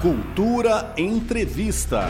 Cultura Entrevista.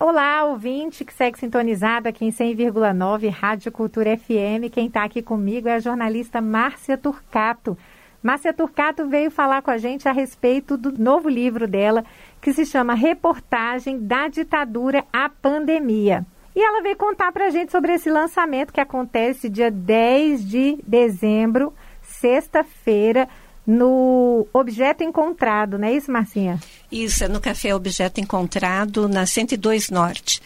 Olá, ouvinte que segue sintonizado aqui em 100,9 Rádio Cultura FM. Quem está aqui comigo é a jornalista Márcia Turcato. Márcia Turcato veio falar com a gente a respeito do novo livro dela, que se chama Reportagem da Ditadura à Pandemia. E ela veio contar para a gente sobre esse lançamento que acontece dia 10 de dezembro, sexta-feira, no Objeto Encontrado, não é isso, Marcinha? Isso, é no Café Objeto Encontrado, na 102 Norte.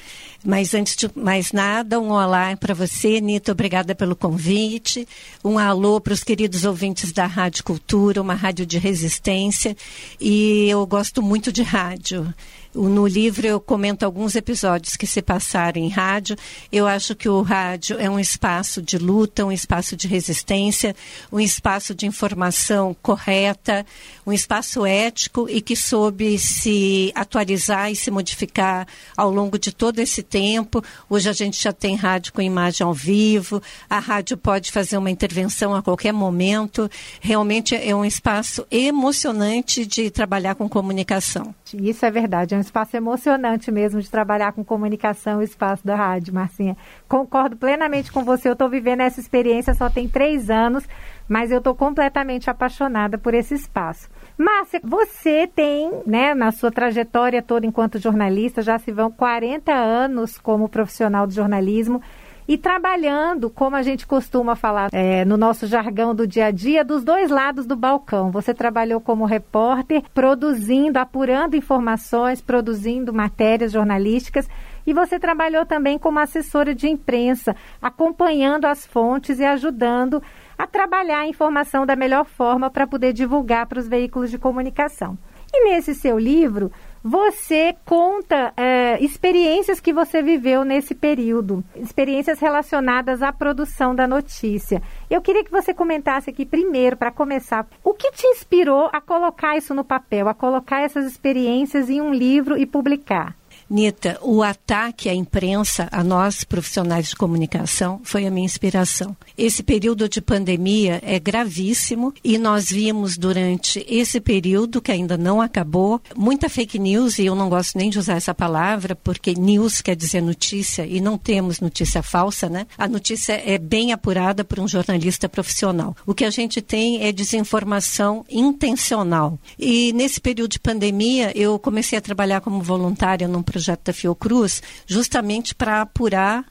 Mas antes de mais nada, um olá para você, Nita, obrigada pelo convite. Um alô para os queridos ouvintes da Rádio Cultura, uma rádio de resistência. E eu gosto muito de rádio. No livro eu comento alguns episódios que se passaram em rádio. Eu acho que o rádio é um espaço de luta, um espaço de resistência, um espaço de informação correta, um espaço ético e que soube se atualizar e se modificar ao longo de todo esse tempo. Hoje a gente já tem rádio com imagem ao vivo, a rádio pode fazer uma intervenção a qualquer momento. Realmente é um espaço emocionante de trabalhar com comunicação. Isso é verdade, é um espaço emocionante mesmo de trabalhar com comunicação, o espaço da rádio, Marcinha. Concordo plenamente com você, eu estou vivendo essa experiência só tem três anos, mas eu estou completamente apaixonada por esse espaço. Márcia, você tem, né, na sua trajetória toda enquanto jornalista, já se vão 40 anos como profissional de jornalismo e trabalhando, como a gente costuma falar é, no nosso jargão do dia a dia, dos dois lados do balcão. Você trabalhou como repórter, produzindo, apurando informações, produzindo matérias jornalísticas. E você trabalhou também como assessora de imprensa, acompanhando as fontes e ajudando a trabalhar a informação da melhor forma para poder divulgar para os veículos de comunicação. E nesse seu livro, você conta é, experiências que você viveu nesse período, experiências relacionadas à produção da notícia. Eu queria que você comentasse aqui primeiro, para começar, o que te inspirou a colocar isso no papel, a colocar essas experiências em um livro e publicar? Nita, o ataque à imprensa, a nós profissionais de comunicação, foi a minha inspiração. Esse período de pandemia é gravíssimo e nós vimos durante esse período, que ainda não acabou, muita fake news, e eu não gosto nem de usar essa palavra, porque news quer dizer notícia e não temos notícia falsa, né? A notícia é bem apurada por um jornalista profissional. O que a gente tem é desinformação intencional. E nesse período de pandemia, eu comecei a trabalhar como voluntária num projeto da Fiocruz, justamente para apurar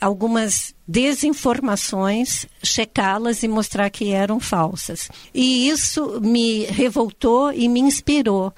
algumas desinformações, checá-las e mostrar que eram falsas. E isso me revoltou e me inspirou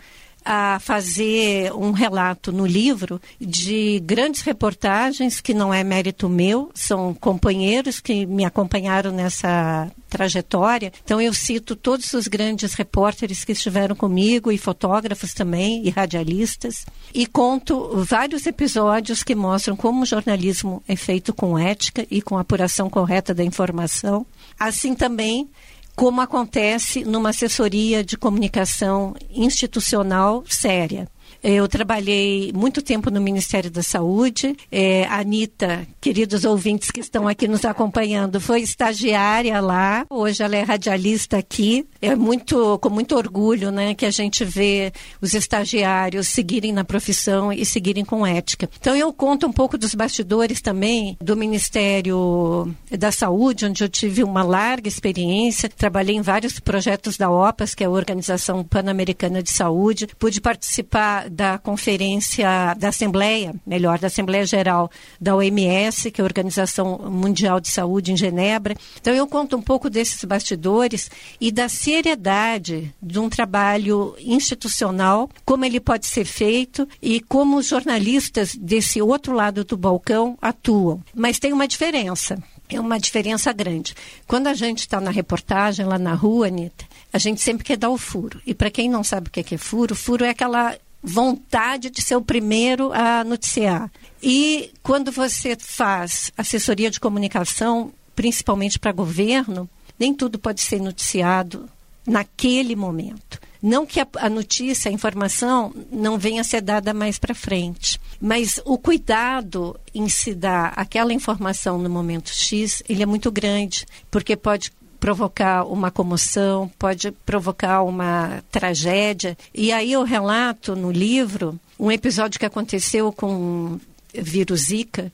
a fazer um relato no livro de grandes reportagens que não é mérito meu, são companheiros que me acompanharam nessa trajetória. Então eu cito todos os grandes repórteres que estiveram comigo e fotógrafos também e radialistas e conto vários episódios que mostram como o jornalismo é feito com ética e com apuração correta da informação. Assim também como acontece numa assessoria de comunicação institucional séria. Eu trabalhei muito tempo no Ministério da Saúde. É, Anitta, queridos ouvintes que estão aqui nos acompanhando, foi estagiária lá. Hoje ela é radialista aqui. É muito, com muito orgulho né, que a gente vê os estagiários seguirem na profissão e seguirem com ética. Então eu conto um pouco dos bastidores também do Ministério da Saúde, onde eu tive uma larga experiência. Trabalhei em vários projetos da OPAS, que é a Organização Pan-Americana de Saúde. Pude participar da conferência da Assembleia, melhor, da Assembleia Geral da OMS, que é a Organização Mundial de Saúde em Genebra. Então eu conto um pouco desses bastidores e da seriedade de um trabalho institucional, como ele pode ser feito e como os jornalistas desse outro lado do balcão atuam. Mas tem uma diferença. É uma diferença grande. Quando a gente está na reportagem lá na rua, Anitta, a gente sempre quer dar o furo. E para quem não sabe o que é furo, furo é aquela vontade de ser o primeiro a noticiar. E quando você faz assessoria de comunicação, principalmente para governo, nem tudo pode ser noticiado naquele momento. Não que a, notícia, a informação não venha a ser dada mais para frente, mas o cuidado em se dar aquela informação no momento X, ele é muito grande, porque pode provocar uma comoção, pode provocar uma tragédia. E aí eu relato no livro um episódio que aconteceu com vírus Zika,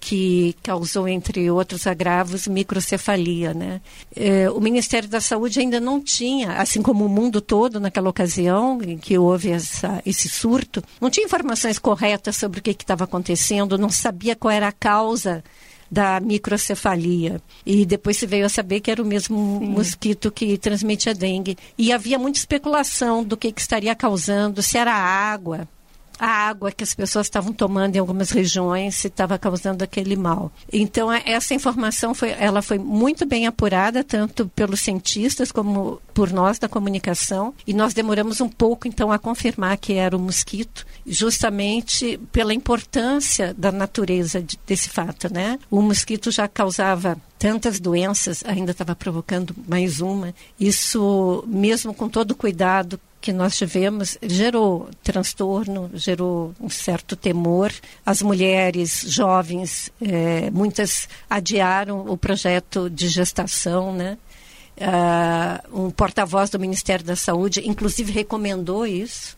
que causou, entre outros agravos, microcefalia. Né? É, o Ministério da Saúde ainda não tinha, assim como o mundo todo naquela ocasião em que houve essa, esse surto, não tinha informações corretas sobre o que estava acontecendo, não sabia qual era a causa da microcefalia. E depois se veio a saber que era o mesmo Sim. mosquito que transmite a dengue. E havia muita especulação do que, que estaria causando, se era água, a água que as pessoas estavam tomando em algumas regiões estava causando aquele mal. Então essa informação foi, ela foi muito bem apurada tanto pelos cientistas como por nós da comunicação e nós demoramos um pouco então a confirmar que era o mosquito, justamente pela importância da natureza de, desse fato, né? O mosquito já causava tantas doenças, ainda estava provocando mais uma. Isso mesmo com todo o cuidado que nós tivemos gerou transtorno, gerou um certo temor. As mulheres jovens, é, muitas adiaram o projeto de gestação, né? Uh, um porta-voz do Ministério da Saúde, inclusive, recomendou isso.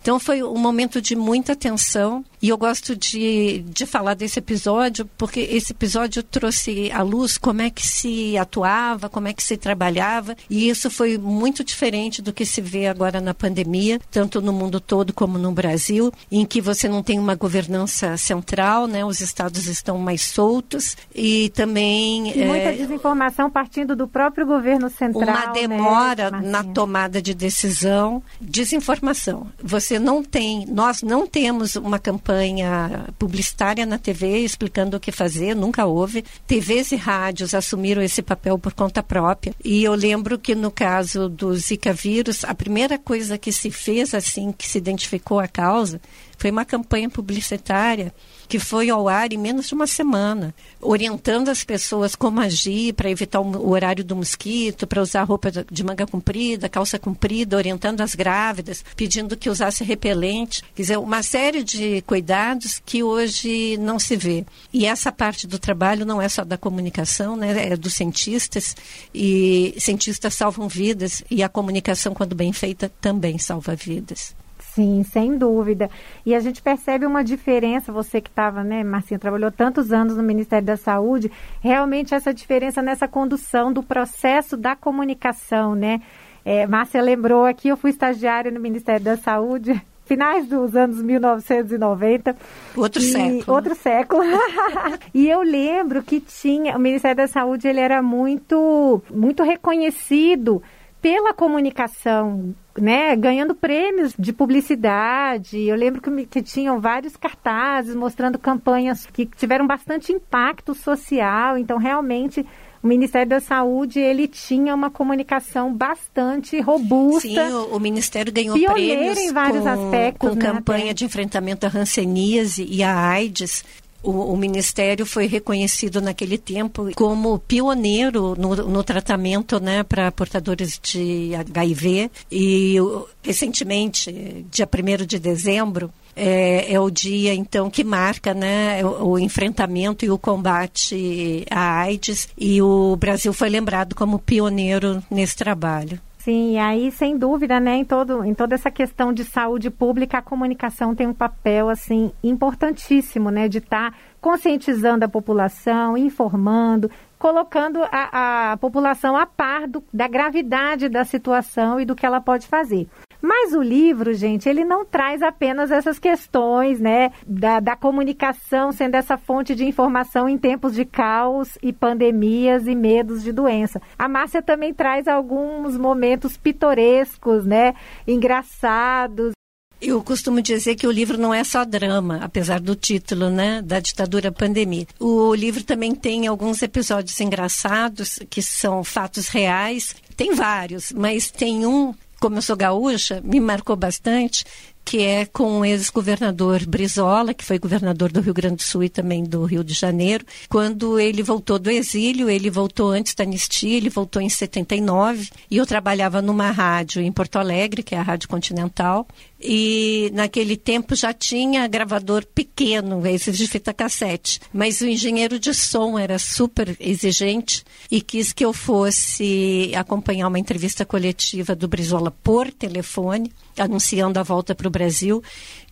Então foi um momento de muita tensão e eu gosto de, de falar desse episódio porque esse episódio trouxe à luz como é que se atuava, como é que se trabalhava e isso foi muito diferente do que se vê agora na pandemia, tanto no mundo todo como no Brasil, em que você não tem uma governança central, né? Os estados estão mais soltos e também e muita é, desinformação partindo do próprio governo central. Uma né, demora né, na tomada de decisão, desinformação. Você não tem, nós não temos uma campanha publicitária na TV explicando o que fazer, nunca houve. TVs e rádios assumiram esse papel por conta própria. E eu lembro que no caso do Zika vírus, a primeira coisa que se fez assim, que se identificou a causa, foi uma campanha publicitária que foi ao ar em menos de uma semana, orientando as pessoas como agir para evitar o horário do mosquito, para usar roupa de manga comprida, calça comprida, orientando as grávidas, pedindo que usasse repelente. Quer dizer, uma série de cuidados que hoje não se vê. E essa parte do trabalho não é só da comunicação, né? é dos cientistas, e cientistas salvam vidas, e a comunicação, quando bem feita, também salva vidas. Sim, sem dúvida. E a gente percebe uma diferença, você que estava, né, Marcinha, trabalhou tantos anos no Ministério da Saúde, realmente essa diferença nessa condução do processo da comunicação, né? É, Márcia lembrou aqui, eu fui estagiária no Ministério da Saúde, finais dos anos 1990. Outro e, século. Outro século. e eu lembro que tinha, o Ministério da Saúde, ele era muito, muito reconhecido pela comunicação, né, ganhando prêmios de publicidade. Eu lembro que, que tinham vários cartazes mostrando campanhas que tiveram bastante impacto social. Então, realmente, o Ministério da Saúde ele tinha uma comunicação bastante robusta. Sim, o, o Ministério ganhou prêmios em vários com, aspectos, com né, campanha até. de enfrentamento à hanseníase e à AIDS. O, o, Ministério foi reconhecido naquele tempo como pioneiro no, no tratamento né, para portadores de HIV. E recentemente, dia 1 de dezembro, é, é, o dia então que marca né, o, o, enfrentamento e o combate à AIDS e o Brasil foi lembrado como pioneiro nesse trabalho. Sim, e aí, sem dúvida, né, em, todo, em toda essa questão de saúde pública, a comunicação tem um papel, assim, importantíssimo, né, de estar tá conscientizando a população, informando, colocando a, a população a par do, da gravidade da situação e do que ela pode fazer. Mas o livro, gente, ele não traz apenas essas questões, né, da, da comunicação sendo essa fonte de informação em tempos de caos e pandemias e medos de doença. A Márcia também traz alguns momentos pitorescos, né, engraçados. Eu costumo dizer que o livro não é só drama, apesar do título, né, da ditadura pandemia. O livro também tem alguns episódios engraçados que são fatos reais. Tem vários, mas tem um como eu sou gaúcha, me marcou bastante, que é com o ex-governador Brizola, que foi governador do Rio Grande do Sul e também do Rio de Janeiro. Quando ele voltou do exílio, ele voltou antes da anistia, ele voltou em 79, e eu trabalhava numa rádio em Porto Alegre, que é a Rádio Continental, e naquele tempo já tinha gravador pequeno, esses de fita cassete, mas o engenheiro de som era super exigente e quis que eu fosse acompanhar uma entrevista coletiva do Brizola por telefone, anunciando a volta para o Brasil,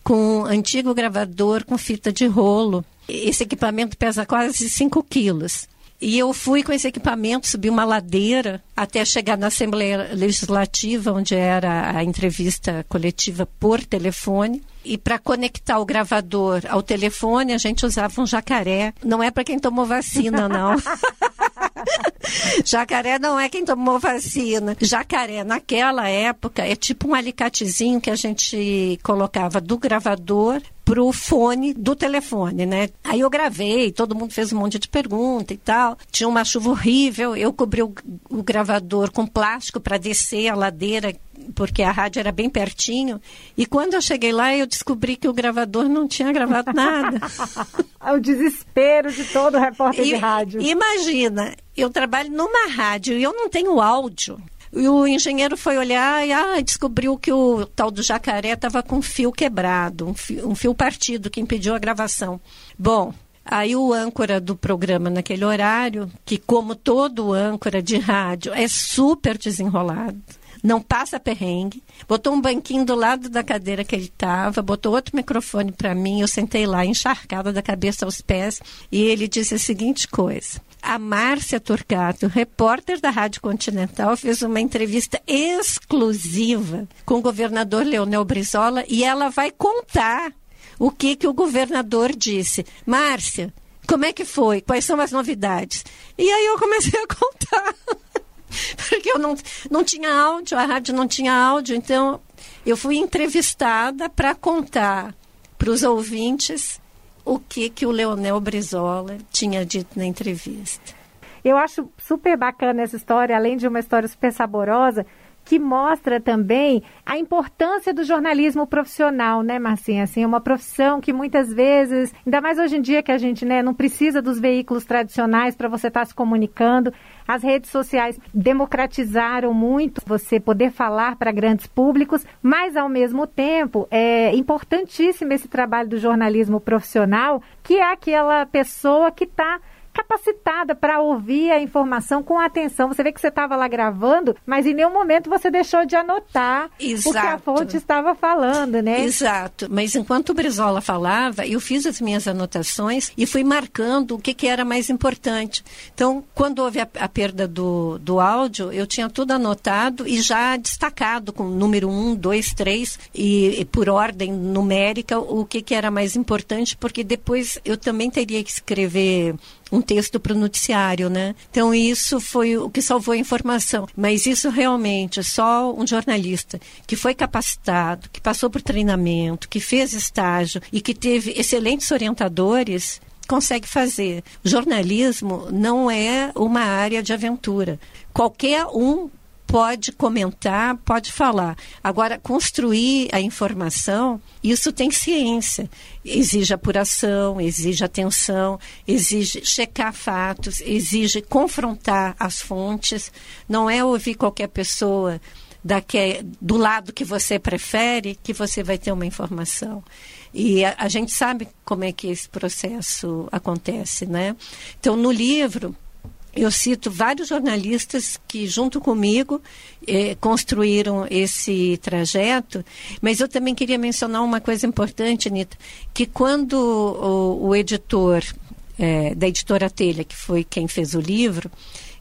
com um antigo gravador com fita de rolo. Esse equipamento pesa quase 5 quilos. E eu fui com esse equipamento, subi uma ladeira até chegar na Assembleia Legislativa, onde era a entrevista coletiva por telefone. E para conectar o gravador ao telefone, a gente usava um jacaré. Não é para quem tomou vacina, não. Jacaré não é quem tomou vacina. Jacaré, naquela época, é tipo um alicatezinho que a gente colocava do gravador pro fone do telefone, né? Aí eu gravei, todo mundo fez um monte de pergunta e tal. Tinha uma chuva horrível, eu cobri o, o gravador com plástico para descer a ladeira porque a rádio era bem pertinho. E quando eu cheguei lá, eu descobri que o gravador não tinha gravado nada. o desespero de todo repórter e, de rádio. Imagina, eu trabalho numa rádio e eu não tenho áudio. E o engenheiro foi olhar e ah, descobriu que o tal do jacaré estava com um fio quebrado, um fio, um fio partido que impediu a gravação. Bom, Aí o âncora do programa naquele horário, que como todo âncora de rádio é super desenrolado, não passa perrengue, botou um banquinho do lado da cadeira que ele estava, botou outro microfone para mim, eu sentei lá encharcada da cabeça aos pés e ele disse a seguinte coisa: a Márcia Turcato, repórter da Rádio Continental, fez uma entrevista exclusiva com o governador Leonel Brizola e ela vai contar o que, que o governador disse. Márcia, como é que foi? Quais são as novidades? E aí eu comecei a contar. porque eu não, não tinha áudio, a rádio não tinha áudio, então eu fui entrevistada para contar para os ouvintes o que, que o Leonel Brizola tinha dito na entrevista. Eu acho super bacana essa história, além de uma história super saborosa, que mostra também a importância do jornalismo profissional, né, Marcinha? Assim, é uma profissão que muitas vezes, ainda mais hoje em dia que a gente né, não precisa dos veículos tradicionais para você estar tá se comunicando, as redes sociais democratizaram muito você poder falar para grandes públicos, mas ao mesmo tempo é importantíssimo esse trabalho do jornalismo profissional, que é aquela pessoa que está capacitada para ouvir a informação com atenção. Você vê que você estava lá gravando, mas em nenhum momento você deixou de anotar Exato. o que a fonte estava falando, né? Exato. Mas enquanto o Brizola falava, eu fiz as minhas anotações e fui marcando o que, que era mais importante. Então, quando houve a, a perda do, do áudio, eu tinha tudo anotado e já destacado com número um, dois, três e, e por ordem numérica o que, que era mais importante, porque depois eu também teria que escrever um texto para o noticiário, né? Então isso foi o que salvou a informação. Mas isso realmente só um jornalista que foi capacitado, que passou por treinamento, que fez estágio e que teve excelentes orientadores consegue fazer. O jornalismo não é uma área de aventura. Qualquer um pode comentar, pode falar. Agora, construir a informação, isso tem ciência. Exige apuração, exige atenção, exige checar fatos, exige confrontar as fontes. Não é ouvir qualquer pessoa daqui, do lado que você prefere que você vai ter uma informação. E a, a gente sabe como é que esse processo acontece, né? Então, no livro eu cito vários jornalistas que, junto comigo, eh, construíram esse trajeto, mas eu também queria mencionar uma coisa importante, Anitta, que quando o, o editor eh, da editora Telha, que foi quem fez o livro,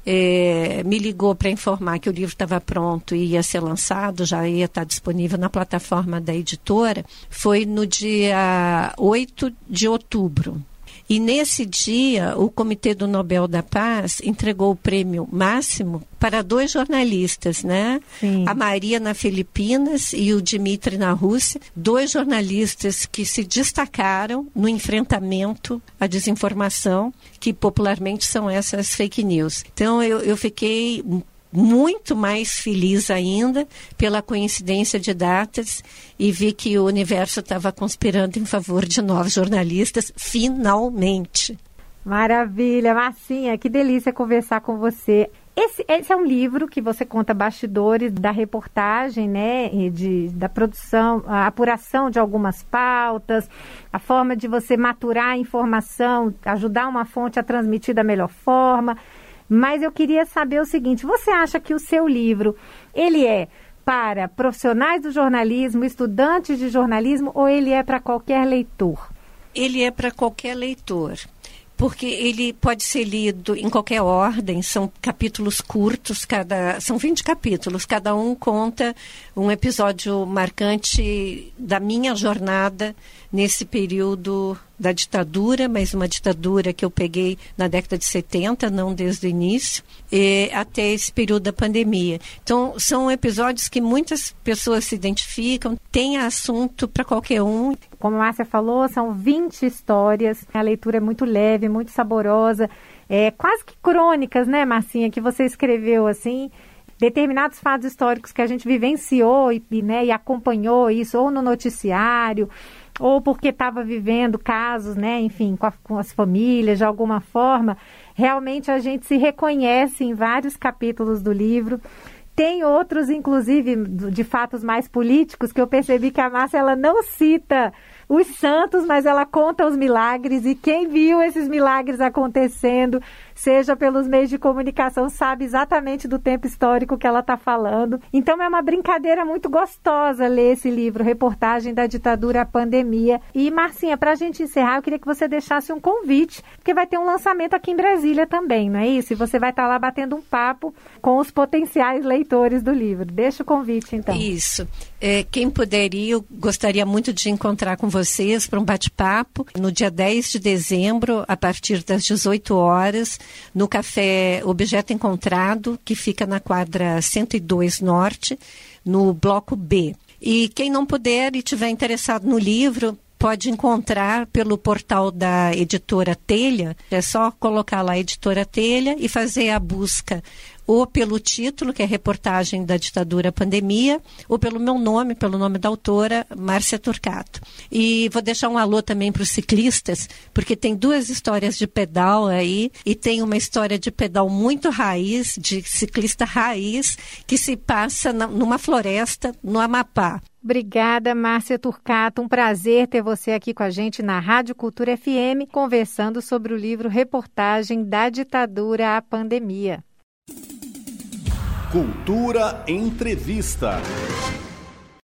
eh, me ligou para informar que o livro estava pronto e ia ser lançado, já ia estar disponível na plataforma da editora, foi no dia 8 de outubro. E nesse dia, o Comitê do Nobel da Paz entregou o prêmio máximo para dois jornalistas, né? Sim. A Maria na Filipinas e o Dmitry na Rússia, dois jornalistas que se destacaram no enfrentamento à desinformação, que popularmente são essas fake news. Então eu, eu fiquei muito mais feliz ainda pela coincidência de datas e vi que o universo estava conspirando em favor de novos jornalistas, finalmente. Maravilha, Marcinha, que delícia conversar com você. Esse, esse, é um livro que você conta bastidores da reportagem, né, de, da produção, a apuração de algumas pautas, a forma de você maturar a informação, ajudar uma fonte a transmitir da melhor forma. Mas eu queria saber o seguinte: você acha que o seu livro ele é para profissionais do jornalismo, estudantes de jornalismo, ou ele é para qualquer leitor? Ele é para qualquer leitor porque ele pode ser lido em qualquer ordem, são capítulos curtos, cada são 20 capítulos, cada um conta um episódio marcante da minha jornada nesse período da ditadura, mas uma ditadura que eu peguei na década de 70, não desde o início, até esse período da pandemia. Então, são episódios que muitas pessoas se identificam, tem assunto para qualquer um. Como a Márcia falou, são 20 histórias, a leitura é muito leve, muito saborosa, é, quase que crônicas, né, Marcinha, que você escreveu assim determinados fatos históricos que a gente vivenciou e, né, e acompanhou isso ou no noticiário ou porque estava vivendo casos, né, enfim, com, a, com, as famílias de alguma forma, realmente a gente se reconhece em vários capítulos do livro. Tem outros, inclusive, de fatos mais políticos, que eu percebi que a Márcia ela não cita os santos, mas ela conta os milagres e quem viu esses milagres acontecendo, seja pelos meios de comunicação, sabe exatamente do tempo histórico que ela está falando. Então é uma brincadeira muito gostosa ler esse livro, Reportagem da Ditadura à Pandemia. E Marcinha, para a gente encerrar, eu queria que você deixasse um convite, porque vai ter um lançamento aqui em Brasília também, não é isso? E você vai estar tá lá batendo um papo com os potenciais leitores do livro. Deixa o convite, então. Isso. É, quem puder ir, eu gostaria muito de encontrar com vocês para um bate-papo no dia 10 de dezembro, a partir das 18 horas, no Café Objeto Encontrado, que fica na quadra 102 Norte, no bloco B. E quem não puder e tiver interessado no livro, pode encontrar pelo portal da editora Telha. É só colocar lá editora Telha e fazer a busca ou pelo título, que é reportagem da ditadura pandemia, ou pelo meu nome, pelo nome da autora, Márcia Turcato. E vou deixar um alô também para os ciclistas, porque tem duas histórias de pedal aí, e tem uma história de pedal muito raiz, de ciclista raiz, que se passa na, numa floresta no Amapá. Obrigada, Márcia Turcato. Um prazer ter você aqui com a gente na Rádio Cultura FM, conversando sobre o livro Reportagem da Ditadura à Pandemia. Cultura Entrevista.